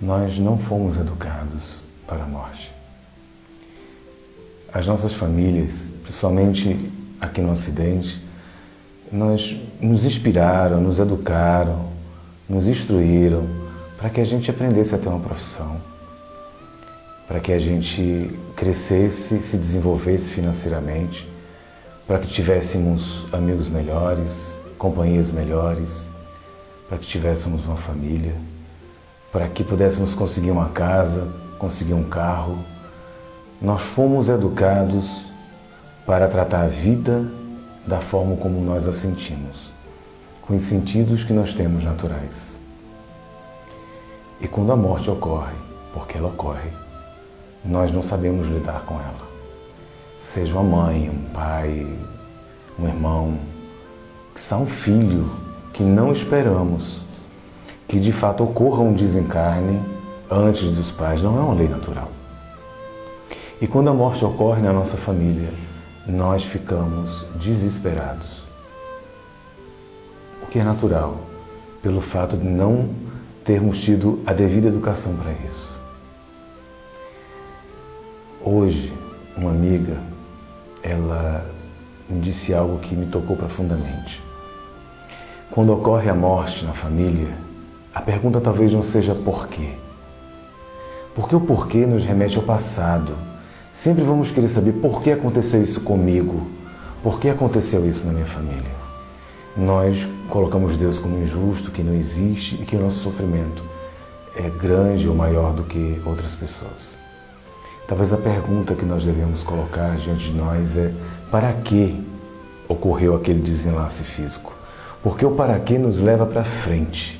nós não fomos educados para a morte. As nossas famílias, principalmente aqui no Ocidente, nós nos inspiraram, nos educaram, nos instruíram para que a gente aprendesse a ter uma profissão, para que a gente crescesse, se desenvolvesse financeiramente, para que tivéssemos amigos melhores, companhias melhores, para que tivéssemos uma família, para que pudéssemos conseguir uma casa, conseguir um carro. Nós fomos educados para tratar a vida da forma como nós a sentimos, com os sentidos que nós temos naturais. E quando a morte ocorre, porque ela ocorre, nós não sabemos lidar com ela. Seja uma mãe, um pai, um irmão, que são um filho que não esperamos que de fato ocorra um desencarne antes dos pais, não é uma lei natural. E quando a morte ocorre na nossa família, nós ficamos desesperados. O que é natural, pelo fato de não termos tido a devida educação para isso. Hoje, uma amiga, ela me disse algo que me tocou profundamente. Quando ocorre a morte na família, a pergunta talvez não seja por quê. Porque o porquê nos remete ao passado, Sempre vamos querer saber por que aconteceu isso comigo, por que aconteceu isso na minha família. Nós colocamos Deus como injusto, que não existe e que o nosso sofrimento é grande ou maior do que outras pessoas. Talvez a pergunta que nós devemos colocar diante de nós é: para que ocorreu aquele desenlace físico? Porque o para que nos leva para frente.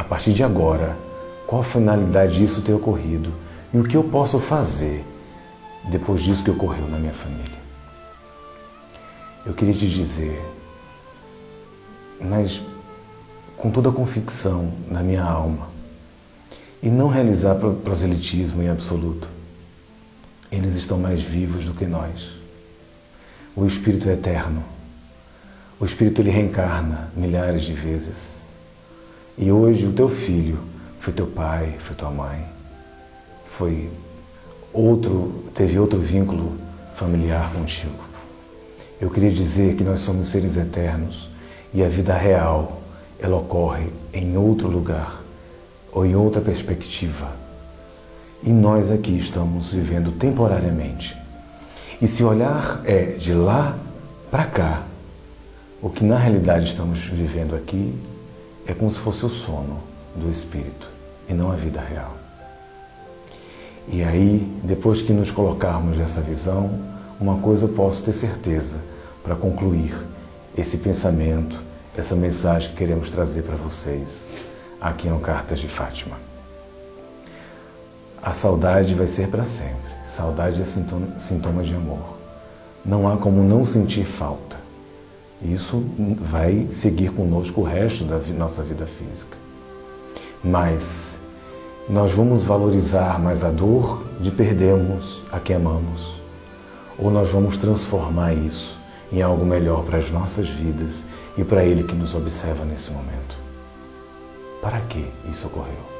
A partir de agora, qual a finalidade disso ter ocorrido e o que eu posso fazer depois disso que ocorreu na minha família. Eu queria te dizer, mas com toda a convicção na minha alma, e não realizar proselitismo em absoluto. Eles estão mais vivos do que nós. O Espírito é eterno. O Espírito ele reencarna milhares de vezes. E hoje o teu filho foi teu pai, foi tua mãe, foi outro teve outro vínculo familiar contigo. Eu queria dizer que nós somos seres eternos e a vida real ela ocorre em outro lugar ou em outra perspectiva. E nós aqui estamos vivendo temporariamente. E se olhar é de lá para cá, o que na realidade estamos vivendo aqui é como se fosse o sono do espírito e não a vida real. E aí, depois que nos colocarmos nessa visão, uma coisa eu posso ter certeza para concluir esse pensamento, essa mensagem que queremos trazer para vocês aqui no Cartas de Fátima. A saudade vai ser para sempre. Saudade é sintoma, sintoma de amor. Não há como não sentir falta. Isso vai seguir conosco o resto da nossa vida física. Mas nós vamos valorizar mais a dor de perdermos a quem amamos? Ou nós vamos transformar isso em algo melhor para as nossas vidas e para Ele que nos observa nesse momento? Para que isso ocorreu?